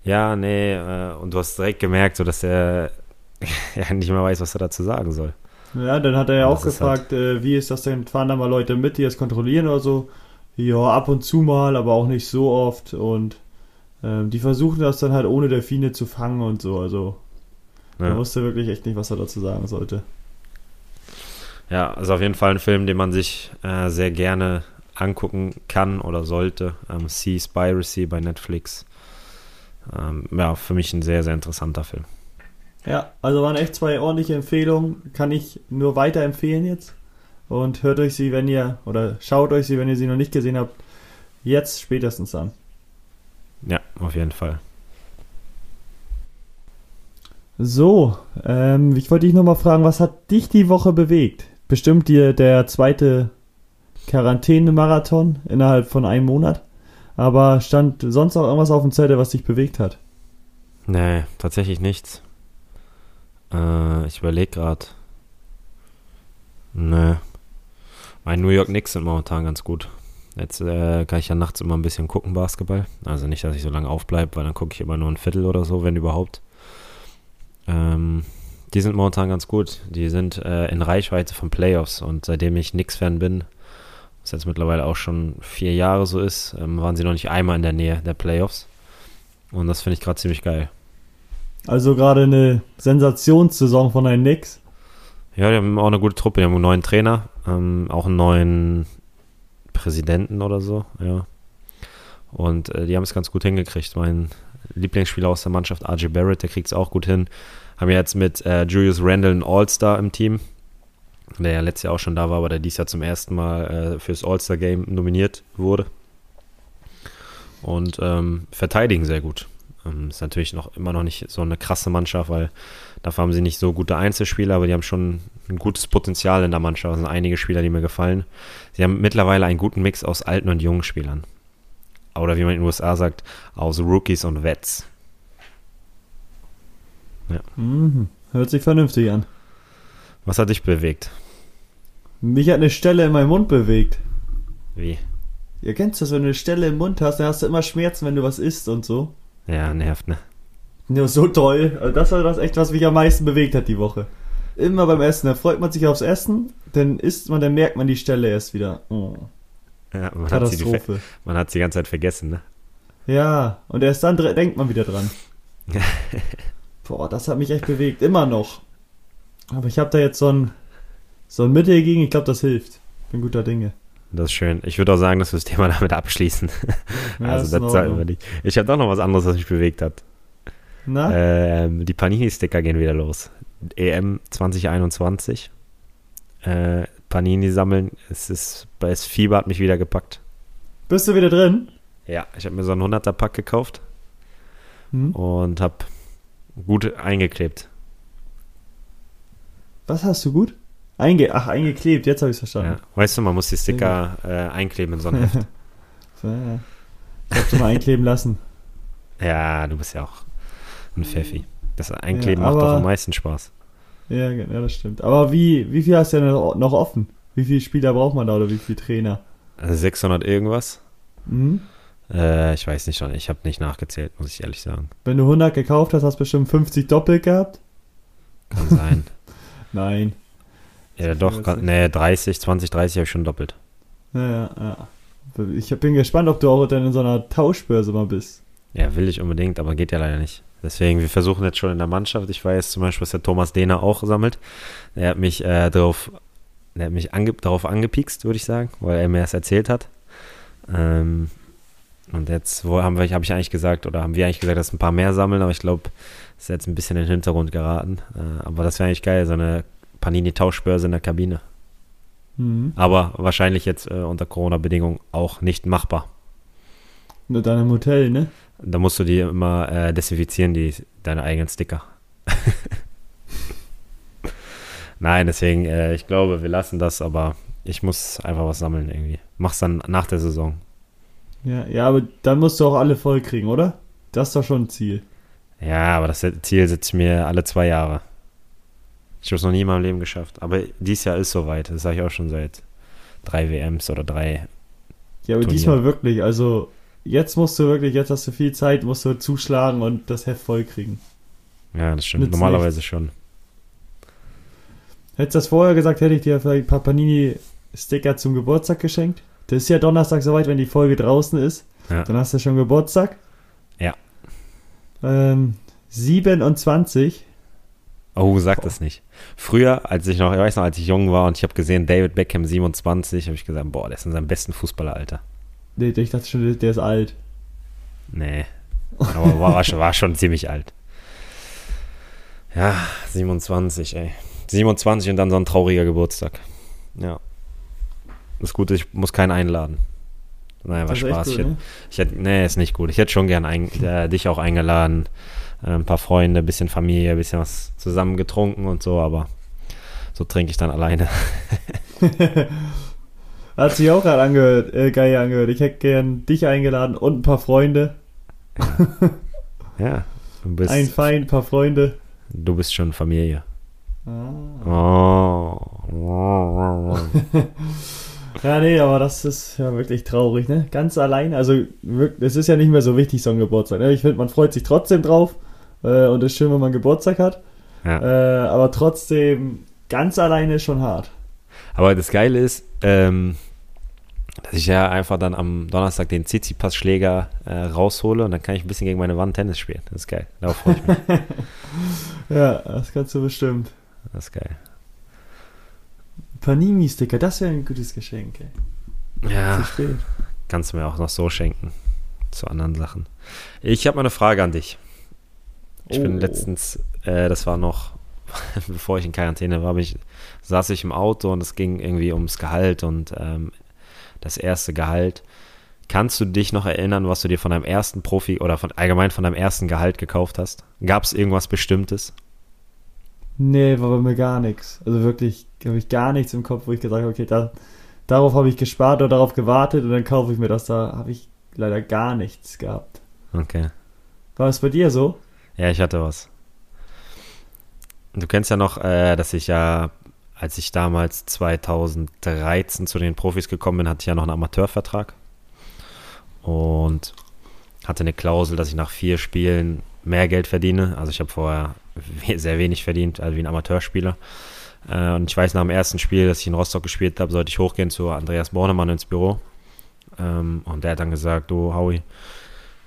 Ja, nee, äh, und du hast direkt gemerkt, so dass er ja nicht mehr weiß, was er dazu sagen soll. Ja, dann hat er ja Und auch das ist halt gefragt, äh, wie ist das denn? Fahren da mal Leute mit, die das kontrollieren oder so? Ja, ab und zu mal, aber auch nicht so oft. Und ähm, die versuchen das dann halt ohne Delfine zu fangen und so. Also Ja. er wusste wirklich echt nicht, was er dazu sagen sollte. Ja, also auf jeden Fall ein Film, den man sich äh, sehr gerne angucken kann oder sollte. Ähm, Sea Spiracy bei Netflix. Ähm, ja, für mich ein sehr, sehr interessanter Film. Ja, also waren echt zwei ordentliche Empfehlungen. Kann ich nur weiterempfehlen jetzt. Und hört euch sie, wenn ihr, oder schaut euch sie, wenn ihr sie noch nicht gesehen habt, jetzt spätestens an. Ja, auf jeden Fall. So, ähm, ich wollte dich nochmal fragen, was hat dich die Woche bewegt? Bestimmt dir der zweite Quarantäne-Marathon innerhalb von einem Monat. Aber stand sonst auch irgendwas auf dem Zettel, was dich bewegt hat? Nee, tatsächlich nichts. Äh, ich überlege gerade. Nee. Mein New York Knicks sind momentan ganz gut. Jetzt äh, kann ich ja nachts immer ein bisschen gucken, Basketball. Also nicht, dass ich so lange aufbleibe, weil dann gucke ich immer nur ein Viertel oder so, wenn überhaupt. Ähm, die sind momentan ganz gut. Die sind äh, in Reichweite von Playoffs und seitdem ich Knicks-Fan bin, was jetzt mittlerweile auch schon vier Jahre so ist, ähm, waren sie noch nicht einmal in der Nähe der Playoffs. Und das finde ich gerade ziemlich geil. Also gerade eine Sensationssaison von den Knicks. Ja, die haben auch eine gute Truppe. Die haben einen neuen Trainer, ähm, auch einen neuen Präsidenten oder so, ja. Und äh, die haben es ganz gut hingekriegt. Mein Lieblingsspieler aus der Mannschaft, RJ Barrett, der kriegt es auch gut hin. Haben ja jetzt mit äh, Julius Randle einen All-Star im Team, der ja letztes Jahr auch schon da war, aber der dies Jahr zum ersten Mal äh, fürs All-Star-Game nominiert wurde. Und ähm, verteidigen sehr gut. Ähm, ist natürlich noch immer noch nicht so eine krasse Mannschaft, weil dafür haben sie nicht so gute Einzelspieler, aber die haben schon ein gutes Potenzial in der Mannschaft. Es sind einige Spieler, die mir gefallen. Sie haben mittlerweile einen guten Mix aus alten und jungen Spielern. Oder wie man in den USA sagt, aus Rookies und Vets. Ja. Mhm. Hört sich vernünftig an. Was hat dich bewegt? Mich hat eine Stelle in meinem Mund bewegt. Wie? Ihr kennt das, wenn du eine Stelle im Mund hast, dann hast du immer Schmerzen, wenn du was isst und so. Ja, nervt, ne? Ja, so toll. Also das war das echt, was mich am meisten bewegt hat die Woche. Immer beim Essen, da freut man sich aufs Essen, dann isst man, dann merkt man die Stelle erst wieder. Oh. Ja, man Katastrophe. Hat sie man hat sie die ganze Zeit vergessen, ne? Ja, und erst dann denkt man wieder dran. Boah, das hat mich echt bewegt, immer noch. Aber ich habe da jetzt so ein, so ein Mittel gegen, ich glaube, das hilft. Bin guter Dinge. Das ist schön. Ich würde auch sagen, dass wir das Thema damit abschließen. Ja, also das sollten wir nicht. Ich habe doch noch was anderes, was mich bewegt hat. Ähm, die Panini-Sticker gehen wieder los. EM 2021. Äh, Panini sammeln. Es ist, das Fieber hat mich wieder gepackt. Bist du wieder drin? Ja, ich habe mir so einen 100er Pack gekauft hm? und habe gut eingeklebt. Was hast du gut? Einge Ach, eingeklebt, jetzt habe ich es verstanden. Ja. Weißt du, man muss die Sticker äh, einkleben in so ein Heft. ich habe schon mal einkleben lassen. Ja, du bist ja auch ein Pfeffi. Das Einkleben ja, macht doch am meisten Spaß. Ja, ja, das stimmt. Aber wie, wie viel hast du denn noch offen? Wie viele Spieler braucht man da oder wie viele Trainer? 600 irgendwas. Mhm. Äh, ich weiß nicht schon, ich habe nicht nachgezählt, muss ich ehrlich sagen. Wenn du 100 gekauft hast, hast du bestimmt 50 doppelt gehabt? Kann sein. Nein. Ja, doch, kann, nee, 30, 20, 30 habe ich schon doppelt. Ja, ja, ja. Ich bin gespannt, ob du auch dann in so einer Tauschbörse mal bist. Ja, will ich unbedingt, aber geht ja leider nicht. Deswegen, wir versuchen jetzt schon in der Mannschaft. Ich weiß zum Beispiel, was der Thomas Dehner auch sammelt. Er hat mich äh, darauf, er hat mich ange, darauf angepikst, würde ich sagen, weil er mir das erzählt hat. Ähm, und jetzt wo haben wir, habe ich eigentlich gesagt, oder haben wir eigentlich gesagt, dass ein paar mehr sammeln, aber ich glaube, das ist jetzt ein bisschen in den Hintergrund geraten. Äh, aber das wäre eigentlich geil, so eine Panini-Tauschbörse in der Kabine. Mhm. Aber wahrscheinlich jetzt äh, unter Corona-Bedingungen auch nicht machbar. Nur dann im Hotel, ne? Da musst du die immer äh, desinfizieren, die, deine eigenen Sticker. Nein, deswegen, äh, ich glaube, wir lassen das, aber ich muss einfach was sammeln irgendwie. Mach's dann nach der Saison. Ja, ja, aber dann musst du auch alle voll kriegen, oder? Das ist doch schon ein Ziel. Ja, aber das Ziel setze ich mir alle zwei Jahre. Ich habe es noch nie in meinem Leben geschafft. Aber dieses Jahr ist soweit. Das sage ich auch schon seit drei WMs oder drei. Ja, aber Turnier. diesmal wirklich. Also jetzt musst du wirklich, jetzt hast du viel Zeit, musst du zuschlagen und das Heft voll kriegen. Ja, das stimmt. Nützt Normalerweise nicht. schon. Hättest du das vorher gesagt, hätte ich dir vielleicht ein paar Panini-Sticker zum Geburtstag geschenkt. Das ist ja Donnerstag soweit, wenn die Folge draußen ist. Ja. Dann hast du schon Geburtstag. Ja. Ähm, 27 Oh, sag das nicht. Früher, als ich noch, ich weiß noch, als ich jung war und ich habe gesehen, David Beckham 27, habe ich gesagt, boah, der ist in seinem besten Fußballeralter. Nee, ich dachte schon, der ist alt. Nee. Aber war, war schon ziemlich alt. Ja, 27, ey. 27 und dann so ein trauriger Geburtstag. Ja. Das Gute, ich muss keinen einladen. Nein, war Spaß. Gut, ich, hätte, ne? ich hätte, nee, ist nicht gut. Ich hätte schon gern ein, äh, dich auch eingeladen. Äh, ein paar Freunde, ein bisschen Familie, ein bisschen was zusammen getrunken und so, aber so trinke ich dann alleine. Hat sich auch gerade angehört, äh, geil angehört. Ich hätte gern dich eingeladen und ein paar Freunde. Ja. ja du bist ein Feind, ein paar Freunde. Du bist schon Familie. Ah. Oh. ja, nee, aber das ist ja wirklich traurig, ne? Ganz allein. Also, es ist ja nicht mehr so wichtig, so ein Geburtstag. Ne? Ich finde, man freut sich trotzdem drauf. Äh, und es ist schön, wenn man Geburtstag hat. Ja. Äh, aber trotzdem, ganz alleine ist schon hart. Aber das Geile ist, ähm, dass ich ja einfach dann am Donnerstag den Tsitsipas-Schläger äh, raushole und dann kann ich ein bisschen gegen meine Wand Tennis spielen. Das ist geil. Darauf freue ich mich. ja, das kannst du bestimmt. Das ist geil. Panini-Sticker, das wäre ein gutes Geschenk. Ey. Ja, kannst du mir auch noch so schenken. Zu anderen Sachen. Ich habe mal eine Frage an dich. Ich oh. bin letztens, äh, das war noch, bevor ich in Quarantäne war, ich, saß ich im Auto und es ging irgendwie ums Gehalt und ähm, das erste Gehalt. Kannst du dich noch erinnern, was du dir von deinem ersten Profi oder von allgemein von deinem ersten Gehalt gekauft hast? Gab es irgendwas Bestimmtes? Nee, war bei mir gar nichts. Also wirklich habe ich gar nichts im Kopf, wo ich gesagt habe, okay, da, darauf habe ich gespart oder darauf gewartet und dann kaufe ich mir das. Da habe ich leider gar nichts gehabt. Okay. War es bei dir so? Ja, ich hatte was. Du kennst ja noch, äh, dass ich ja als ich damals 2013 zu den Profis gekommen bin, hatte ich ja noch einen Amateurvertrag und hatte eine Klausel, dass ich nach vier Spielen mehr Geld verdiene. Also ich habe vorher sehr wenig verdient, also wie ein Amateurspieler. Äh, und ich weiß nach dem ersten Spiel, dass ich in Rostock gespielt habe, sollte ich hochgehen zu Andreas Bornemann ins Büro. Ähm, und der hat dann gesagt, du Howie,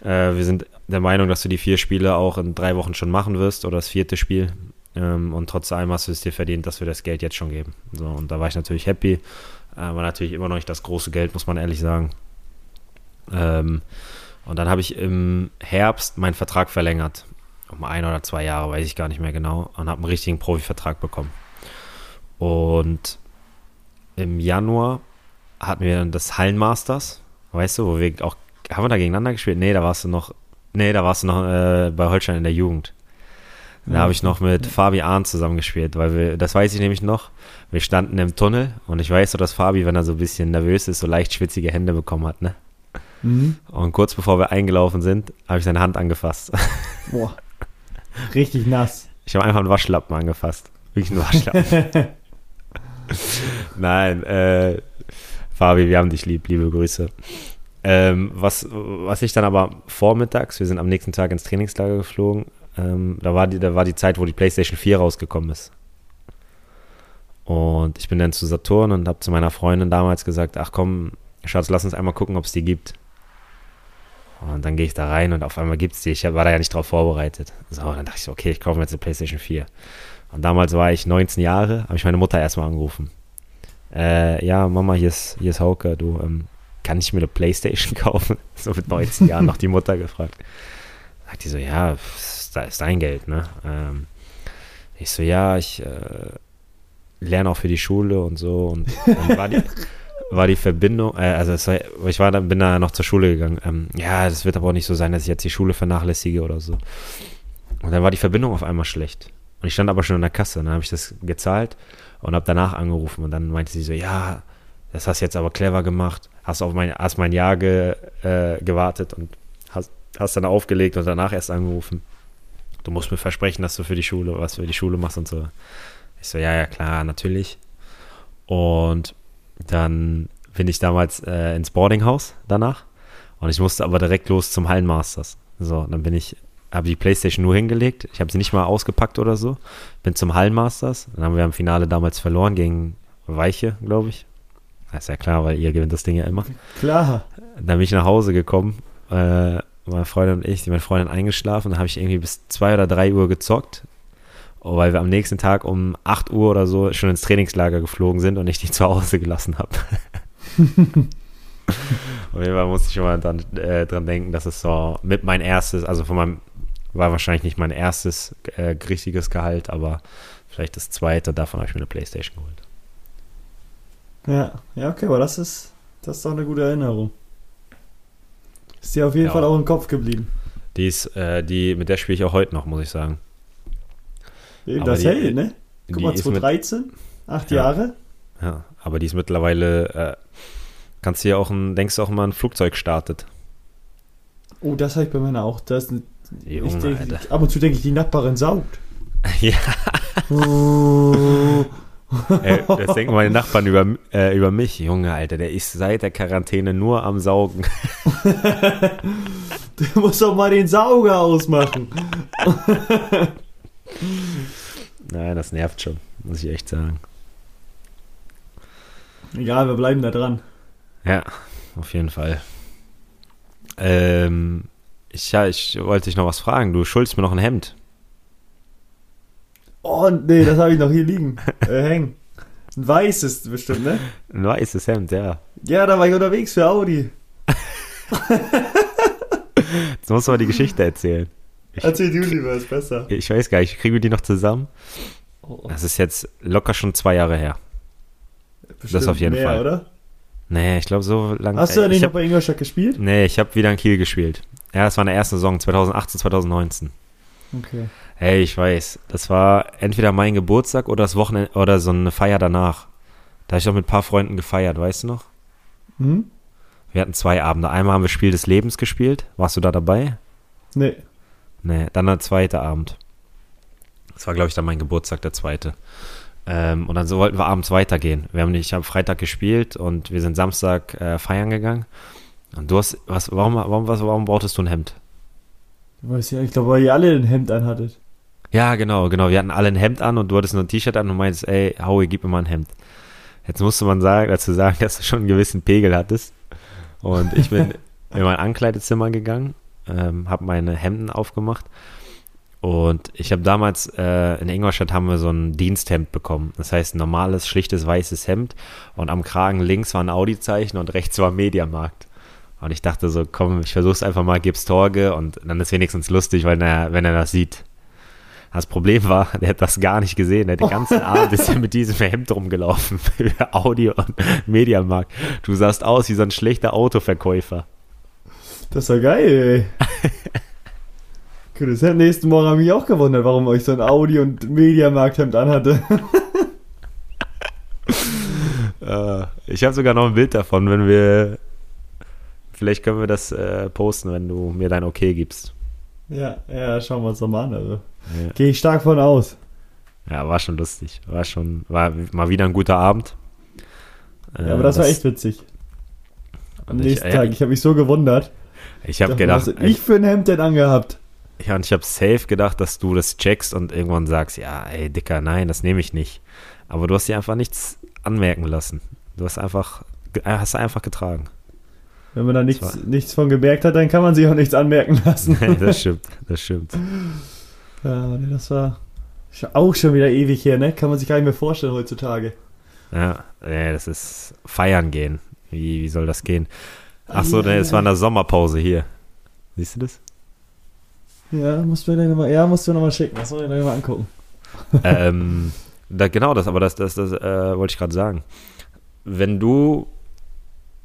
äh, wir sind der Meinung, dass du die vier Spiele auch in drei Wochen schon machen wirst oder das vierte Spiel. Ähm, und trotz allem hast du es dir verdient, dass wir das Geld jetzt schon geben. So, und da war ich natürlich happy. Äh, war natürlich immer noch nicht das große Geld, muss man ehrlich sagen. Ähm, und dann habe ich im Herbst meinen Vertrag verlängert. Um ein oder zwei Jahre, weiß ich gar nicht mehr genau. Und habe einen richtigen Profivertrag bekommen. Und im Januar hatten wir dann das Hallenmasters, weißt du, wo wir auch, haben wir da gegeneinander gespielt? Nee, da warst du noch, nee, da warst du noch äh, bei Holstein in der Jugend. Da habe ich noch mit Fabi Ahn zusammengespielt, weil wir, das weiß ich nämlich noch, wir standen im Tunnel und ich weiß so, dass Fabi, wenn er so ein bisschen nervös ist, so leicht schwitzige Hände bekommen hat, ne? Mhm. Und kurz bevor wir eingelaufen sind, habe ich seine Hand angefasst. Boah. Richtig nass. Ich habe einfach einen Waschlappen angefasst. Wirklich einen Waschlappen. Nein, äh, Fabi, wir haben dich lieb, liebe Grüße. Ähm, was, was ich dann aber vormittags, wir sind am nächsten Tag ins Trainingslager geflogen, ähm, da, war die, da war die Zeit, wo die PlayStation 4 rausgekommen ist. Und ich bin dann zu Saturn und habe zu meiner Freundin damals gesagt, ach komm, Schatz, lass uns einmal gucken, ob es die gibt. Und dann gehe ich da rein und auf einmal gibt es die. Ich war da ja nicht drauf vorbereitet. So, dann dachte ich okay, ich kaufe mir jetzt eine PlayStation 4. Und damals war ich 19 Jahre, habe ich meine Mutter erstmal angerufen. Äh, ja, Mama, hier ist, hier ist Hauke, du, ähm, kann ich mir eine Playstation kaufen? So mit 19 Jahren noch die Mutter gefragt. Sagt die so, ja, ist, ist dein Geld, ne? Ähm, ich so, ja, ich äh, lerne auch für die Schule und so. Und dann war die, war die Verbindung, äh, also war, ich war dann, bin da noch zur Schule gegangen. Ähm, ja, das wird aber auch nicht so sein, dass ich jetzt die Schule vernachlässige oder so. Und dann war die Verbindung auf einmal schlecht. Und ich stand aber schon in der Kasse. Und dann habe ich das gezahlt und habe danach angerufen. Und dann meinte sie so, ja, das hast du jetzt aber clever gemacht. Hast auf mein, hast mein Jahr ge, äh, gewartet und hast, hast dann aufgelegt und danach erst angerufen du musst mir versprechen, dass du für die Schule, was für die Schule machst und so. Ich so, ja, ja, klar, natürlich. Und dann bin ich damals äh, ins Boardinghaus danach und ich musste aber direkt los zum Hallenmasters. So, dann bin ich, habe die Playstation nur hingelegt, ich habe sie nicht mal ausgepackt oder so, bin zum Hallenmasters, dann haben wir im Finale damals verloren gegen Weiche, glaube ich. Das ist ja klar, weil ihr gewinnt das Ding ja immer. Klar. Dann bin ich nach Hause gekommen äh, meine Freundin und ich, die meine Freundin eingeschlafen, dann habe ich irgendwie bis zwei oder drei Uhr gezockt, weil wir am nächsten Tag um 8 Uhr oder so schon ins Trainingslager geflogen sind und ich die zu Hause gelassen habe. Auf jeden Fall musste ich schon mal dann, äh, dran denken, dass es so mit mein erstes, also von meinem, war wahrscheinlich nicht mein erstes äh, richtiges Gehalt, aber vielleicht das zweite, davon habe ich mir eine Playstation geholt. Ja, ja, okay, aber das ist, das ist doch eine gute Erinnerung. Ist dir auf jeden Ja. Fall auch im Kopf geblieben. Die ist, äh, die, mit der spiele ich auch heute noch, muss ich sagen. Eben das die- hält, ne? Guck die mal, ist mit- 2013, acht Ja. Jahre. Ja, aber die ist mittlerweile, äh, kannst du ja auch ein, denkst du auch mal ein Flugzeug startet. Oh, das habe ich bei meiner auch. Das Junge, ich denk, ab und zu denke ich, die Nachbarin saugt. ja, Oh. Ey, das denken meine Nachbarn über, äh, über mich. Junge, Alter, der ist seit der Quarantäne nur am Saugen. Du musst doch mal den Sauger ausmachen. Nein, das nervt schon, muss ich echt sagen. Egal, wir bleiben da dran. Ja, auf jeden Fall. Ähm, ich, ja, ich wollte dich noch was fragen. Du schuldest mir noch ein Hemd. Oh, nee, das habe ich noch hier liegen. Äh, hängen. Ein weißes bestimmt, ne? Ein weißes Hemd, ja. Ja, da war ich unterwegs für Audi. Jetzt musst du mal die Geschichte erzählen. Ich, Erzähl du lieber, ist besser. ich weiß gar nicht, kriegen wir die noch zusammen? Oh, Das ist jetzt locker schon zwei Jahre her. bestimmt auf jeden mehr, Fall. oder? Nee, ich glaube so lange. Hast du ja ich nicht noch bei Ingolstadt gespielt? Nee, ich habe wieder in Kiel gespielt. Ja, das war in der ersten Saison, 2018, 2019. Okay. Hey, ich weiß. Das war entweder mein Geburtstag oder das Wochenende oder so eine Feier danach. Da habe ich auch mit ein paar Freunden gefeiert, weißt du noch? Hm? Wir hatten zwei Abende. Einmal haben wir Spiel des Lebens gespielt. Warst du da dabei? Nee. Nee, dann der zweite Abend. Das war, glaube ich, dann mein Geburtstag, der zweite. Ähm, und dann so wollten wir abends weitergehen. Wir haben nicht, ich habe Freitag gespielt und wir sind Samstag äh, feiern gegangen. Und du hast, was, warum, warum, was, warum brauchtest du ein Hemd? Weiß ja, ich glaube, weil ihr alle ein Hemd anhattet. Ja, genau, genau. Wir hatten alle ein Hemd an und du hattest nur ein T-Shirt an und meinst, ey, Howie, gib mir mal ein Hemd. Jetzt musste man sagen, dazu sagen, dass du schon einen gewissen Pegel hattest. Und ich bin in mein Ankleidezimmer gegangen, ähm, habe meine Hemden aufgemacht und ich habe damals äh, in Ingolstadt haben wir so ein Diensthemd bekommen. Das heißt, ein normales, schlichtes, weißes Hemd und am Kragen links war ein Audi-Zeichen und rechts war Mediamarkt. Und ich dachte so, komm, ich versuch's einfach mal, gib's Torge und dann ist wenigstens lustig, weil er, wenn er das sieht. Das Problem war, der hat das gar nicht gesehen. Der hat den ganzen Abend ist mit diesem Hemd rumgelaufen für Audio und Mediamarkt. Du sahst aus wie so ein schlechter Autoverkäufer. Das war geil, ey. Gut, das Hemd nächsten Morgen habe ich mich auch gewundert, warum euch so ein Audi- und Mediamarkt-Hemd anhatte. Äh, ich habe sogar noch ein Bild davon, wenn wir. Vielleicht können wir das äh, posten, wenn du mir dein Okay gibst. ja, ja, schauen wir uns doch mal an. Also. Ja. Gehe ich stark von aus. Ja, war schon lustig. War schon, war mal wieder ein guter Abend. Äh, Ja, aber das, war echt witzig. Am ich- nächsten äh, Tag. Ich habe mich so gewundert. Ich habe gedacht, Was ich für ein Hemd denn angehabt? ja, und ich habe safe gedacht, dass du das checkst und irgendwann sagst, ja, ey, Dicker, nein, das nehme ich nicht. Aber du hast dir einfach nichts anmerken lassen. Du hast einfach, äh, hast einfach getragen. Wenn man da nichts, nichts von gemerkt hat, dann kann man sich auch nichts anmerken lassen. das stimmt, das stimmt. Ja, das war auch schon wieder ewig her, ne? Kann man sich gar nicht mehr vorstellen heutzutage. Ja, nee, das ist feiern gehen. Wie, wie soll das gehen? Ach so, nee, es war in der Sommerpause hier. Siehst du das? Ja, musst du mir noch mal, ja, musst du noch mal schicken. Das soll ich mir mal angucken. ähm, da, genau, das, aber das, das, das äh, wollte ich gerade sagen. Wenn du,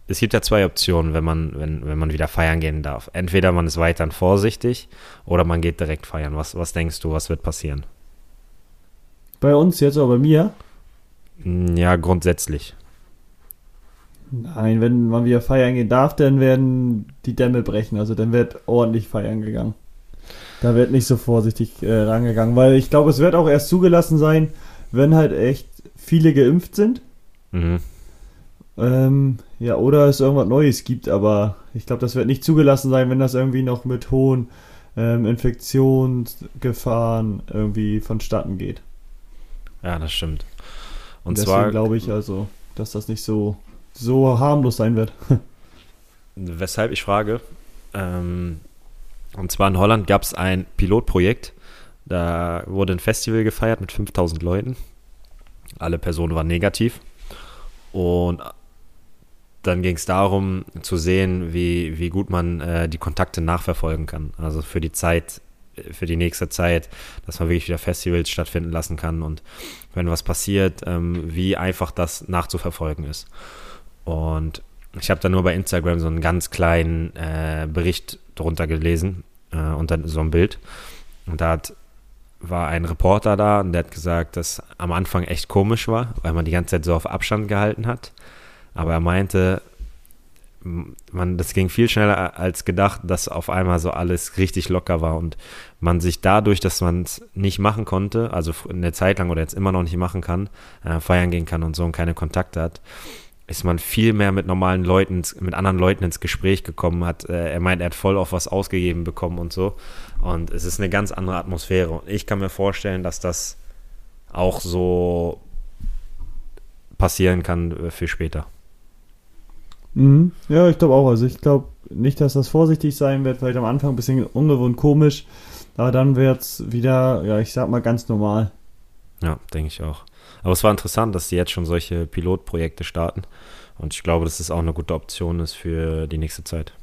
es gibt ja zwei Optionen, wenn man, wenn, wenn man wieder feiern gehen darf. Entweder man ist weiterhin vorsichtig oder man geht direkt feiern. Was, was denkst du, was wird passieren? Bei uns jetzt, aber bei mir? Hm, Ja, grundsätzlich. Nein, wenn man wieder feiern gehen darf, dann werden die Dämme brechen. Also dann wird ordentlich feiern gegangen. Da wird nicht so vorsichtig äh, rangegangen, weil ich glaube, es wird auch erst zugelassen sein, wenn halt echt viele geimpft sind. Mhm. Ähm, ja, oder es irgendwas Neues gibt, aber ich glaube, das wird nicht zugelassen sein, wenn das irgendwie noch mit hohen ähm, Infektionsgefahren irgendwie vonstatten geht. Ja, das stimmt. Und Deswegen zwar, glaube ich also, dass das nicht so, so harmlos sein wird. weshalb ich frage, ähm, und zwar in Holland gab es ein Pilotprojekt, da wurde ein Festival gefeiert mit 5000 Leuten. Alle Personen waren negativ. Und dann ging es darum zu sehen, wie, wie gut man äh, die Kontakte nachverfolgen kann. Also für die Zeit, äh, für die nächste Zeit, dass man wirklich wieder Festivals stattfinden lassen kann und wenn was passiert, ähm, wie einfach das nachzuverfolgen ist. Und ich habe da nur bei Instagram so einen ganz kleinen äh, Bericht drunter gelesen äh, und dann so ein Bild. Und da hat, war ein Reporter da und der hat gesagt, dass am Anfang echt komisch war, weil man die ganze Zeit so auf Abstand gehalten hat. Aber er meinte, man, das ging viel schneller als gedacht, dass auf einmal so alles richtig locker war und man sich dadurch, dass man es nicht machen konnte, also eine Zeit lang oder jetzt immer noch nicht machen kann, äh, feiern gehen kann und so und keine Kontakte hat, ist man viel mehr mit normalen Leuten, mit anderen Leuten ins Gespräch gekommen hat. Äh, er meint, er hat voll auf was ausgegeben bekommen und so. Und es ist eine ganz andere Atmosphäre. Und ich kann mir vorstellen, dass das auch so passieren kann äh, für später. Mhm. Ja, ich glaube auch. Also ich glaube nicht, dass das vorsichtig sein wird. Vielleicht am Anfang ein bisschen ungewohnt komisch. Aber dann wird es wieder, ja, ich sag mal ganz normal. Ja, denke ich auch. Aber es war interessant, dass sie jetzt schon solche Pilotprojekte starten. Und ich glaube, dass es auch eine gute Option ist für die nächste Zeit.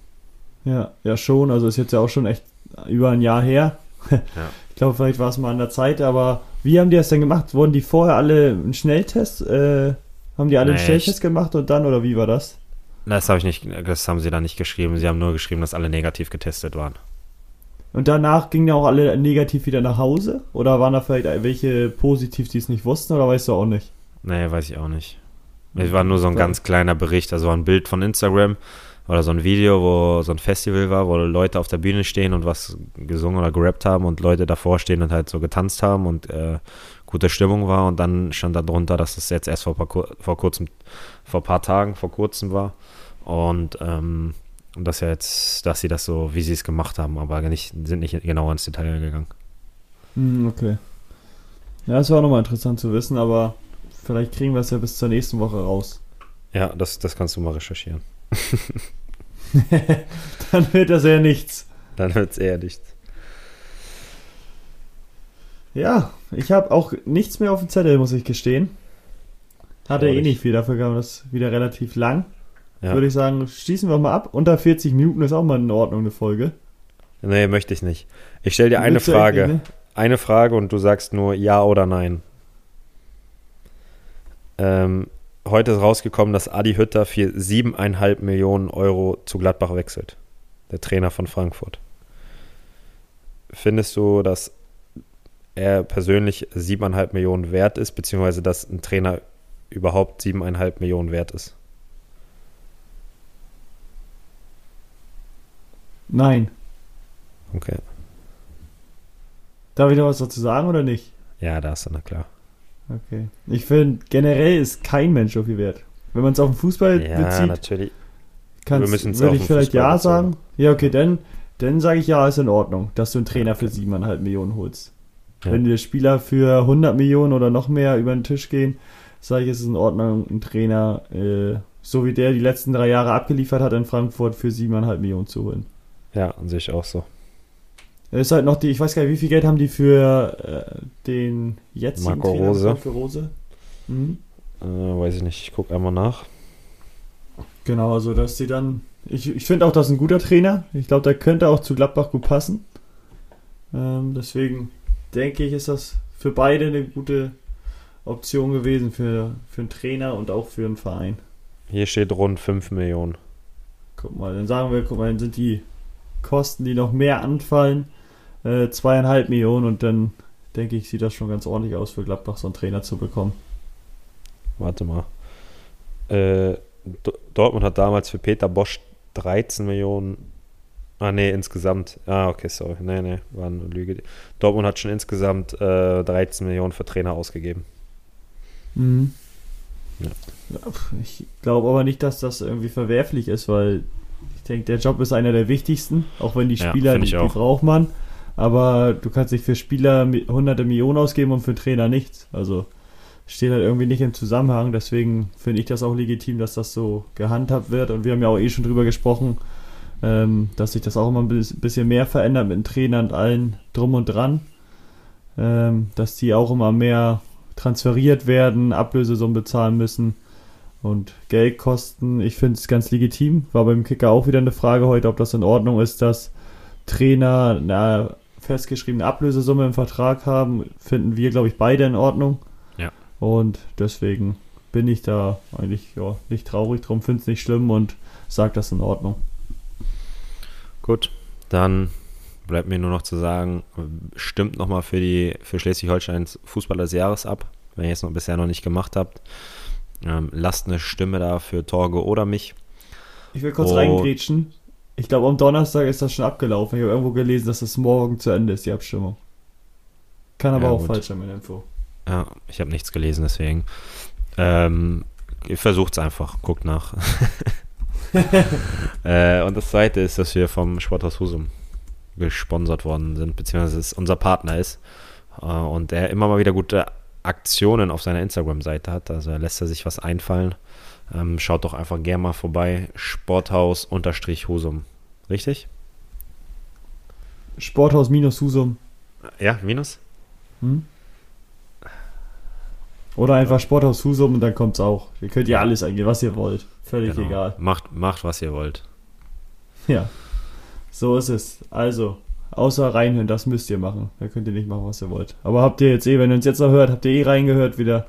Ja, ja schon. Also ist jetzt ja auch schon echt über ein Jahr her. ja. Ich glaube, vielleicht war es mal an der Zeit, aber wie haben die das denn gemacht? Wurden die vorher alle einen Schnelltest? Äh, haben die alle nee, einen Schnelltest gemacht und dann oder wie war das? Das habe ich nicht, das haben sie da nicht geschrieben. Sie haben nur geschrieben, dass alle negativ getestet waren. Und danach gingen ja auch alle negativ wieder nach Hause? Oder waren da vielleicht welche positiv, die es nicht wussten, oder weißt du auch nicht? Nee, weiß ich auch nicht. Es war nur so ein ganz kleiner Bericht, also ein Bild von Instagram oder so ein Video, wo so ein Festival war, wo Leute auf der Bühne stehen und was gesungen oder gerappt haben und Leute davor stehen und halt so getanzt haben und äh, gute Stimmung war und dann stand da drunter, dass es jetzt erst vor, vor kurzem, vor ein paar Tagen, vor kurzem war und ähm, dass ja jetzt, dass sie das so, wie sie es gemacht haben, aber nicht, sind nicht genau ins Detail gegangen. Hm, okay. Ja, das war nochmal interessant zu wissen, aber vielleicht kriegen wir es ja bis zur nächsten Woche raus. Ja, das, das kannst du mal recherchieren. Dann wird das eher nichts. Dann wird es eher nichts. Ja, ich habe auch nichts mehr auf dem Zettel, muss ich gestehen. Hatte eh nicht viel, dafür kam das wieder relativ lang. Ja. Würde ich sagen, schließen wir mal ab. Unter 40 Minuten ist auch mal in Ordnung eine Folge. Nee, möchte ich nicht. Ich stelle dir eine Frage. Nicht, ne? Eine Frage und du sagst nur ja oder nein. Ähm, heute ist rausgekommen, dass Adi Hütter für 7,5 Millionen Euro zu Gladbach wechselt. Der Trainer von Frankfurt. Findest du, dass er persönlich 7,5 Millionen wert ist, beziehungsweise dass ein Trainer überhaupt 7,5 Millionen wert ist? Nein. Okay. Darf ich noch was dazu sagen oder nicht? Ja, da ist du, na klar. Okay. Ich finde, generell ist kein Mensch so viel wert. Wenn man es auf den Fußball ja, bezieht, Ja, natürlich. würde ich vielleicht Fußball ja sagen. Ja, okay, dann, dann sage ich ja, ist in Ordnung, dass du einen Trainer für 7,5 Millionen holst. Ja. Wenn die Spieler für 100 Millionen oder noch mehr über den Tisch gehen, sage ich, ist es in Ordnung, einen Trainer, äh, so wie der die letzten drei Jahre abgeliefert hat in Frankfurt, für 7,5 Millionen zu holen. Ja, an sich auch so. Es ist halt noch die, ich weiß gar nicht, wie viel Geld haben die für äh, den jetzigen Marco Trainer Rose. Für Rose? Mhm. Äh, weiß ich nicht, ich gucke einmal nach. Genau, also dass sie dann. Ich, ich finde auch, das ist ein guter Trainer. Ich glaube, der könnte auch zu Gladbach gut passen. Ähm, deswegen denke ich, ist das für beide eine gute Option gewesen, für, für einen Trainer und auch für einen Verein. Hier steht rund 5 Millionen. Guck mal, dann sagen wir, guck mal, dann sind die Kosten, die noch mehr anfallen, äh, zweieinhalb Millionen und dann denke ich, sieht das schon ganz ordentlich aus für Gladbach, so einen Trainer zu bekommen. Warte mal. Äh, Dortmund hat damals für Peter Bosch 13 Millionen. Ah, nee, insgesamt. Ah, okay, sorry. Nee, nee, war eine Lüge. Dortmund hat schon insgesamt äh, 13 Millionen für Trainer ausgegeben. Mhm. Ja. Ich glaube aber nicht, dass das irgendwie verwerflich ist, weil ich denke, der Job ist einer der wichtigsten, auch wenn die Spieler, ja, die, die braucht man. Aber du kannst nicht für Spieler hunderte Millionen ausgeben und für Trainer nichts. Also steht halt irgendwie nicht im Zusammenhang. Deswegen finde ich das auch legitim, dass das so gehandhabt wird. Und wir haben ja auch eh schon drüber gesprochen, ähm, dass sich das auch immer ein bisschen mehr verändert mit den Trainern und allen drum und dran. Ähm, dass die auch immer mehr transferiert werden, Ablösesummen bezahlen müssen und Geld kosten. Ich finde es ganz legitim. War beim Kicker auch wieder eine Frage heute, ob das in Ordnung ist, dass Trainer eine festgeschriebene Ablösesumme im Vertrag haben. Finden wir, glaube ich, beide in Ordnung. Ja. Und deswegen bin ich da eigentlich ja, nicht traurig drum, finde es nicht schlimm und sage das in Ordnung. Gut, dann bleibt mir nur noch zu sagen, stimmt nochmal für die für Schleswig-Holsteins Fußballer des Jahres ab, wenn ihr es noch bisher noch nicht gemacht habt. Ähm, lasst eine Stimme da für Torge oder mich. Ich will kurz oh. reingrätschen. Ich glaube, am Donnerstag ist das schon abgelaufen. Ich habe irgendwo gelesen, dass es morgen zu Ende ist, die Abstimmung. Kann aber ja, auch gut. falsch sein mit Info. Ja, ich habe nichts gelesen, deswegen. Ähm, es einfach, guckt nach. äh, und das zweite ist, dass wir vom Sporthaus Husum gesponsert worden sind, beziehungsweise es unser Partner ist. Äh, und er immer mal wieder gute Aktionen auf seiner Instagram-Seite hat. Also er lässt er sich was einfallen. Ähm, schaut doch einfach gerne mal vorbei. Sporthaus-Husum. Richtig? Sporthaus minus Husum. Ja, minus? Hm? Oder einfach Sporthaus Husum und dann kommt's auch. Ihr könnt ja alles eingehen, was ihr wollt. Völlig genau. egal. Macht, macht, was ihr wollt. Ja. So ist es. Also, außer reinhören, das müsst ihr machen. Da könnt ihr nicht machen, was ihr wollt. Aber habt ihr jetzt eh, wenn ihr uns jetzt noch hört, habt ihr eh reingehört wieder.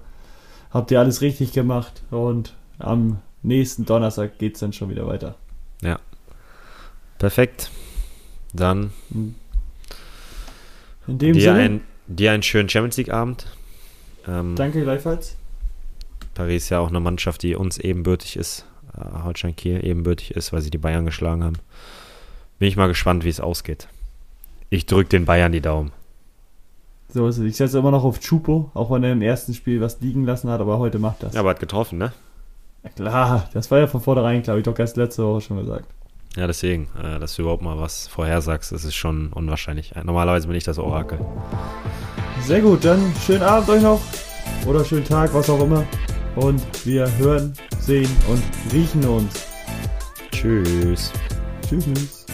Habt ihr alles richtig gemacht und am nächsten Donnerstag geht's dann schon wieder weiter. Ja. Perfekt. Dann in dem dir, Sinne, ein, dir einen schönen Champions League Abend. Ähm, Danke gleichfalls. Paris ist ja auch eine Mannschaft, die uns ebenbürtig ist. Äh, Holstein Kiel ebenbürtig ist, weil sie die Bayern geschlagen haben. Bin ich mal gespannt, wie es ausgeht. Ich drücke den Bayern die Daumen. So ist es. Ich setze immer noch auf Chupo, auch wenn er im ersten Spiel was liegen lassen hat, aber heute macht das. Ja, aber hat getroffen, ne? Ja, klar, das war ja von vornherein klar, ich doch erst letzte Woche schon gesagt. Ja, deswegen, äh, dass du überhaupt mal was vorhersagst, das ist schon unwahrscheinlich. Normalerweise bin ich das Orakel. Sehr gut, dann schönen Abend euch noch oder schönen Tag, was auch immer. Und wir hören, sehen und riechen uns. Tschüss. Tschüss.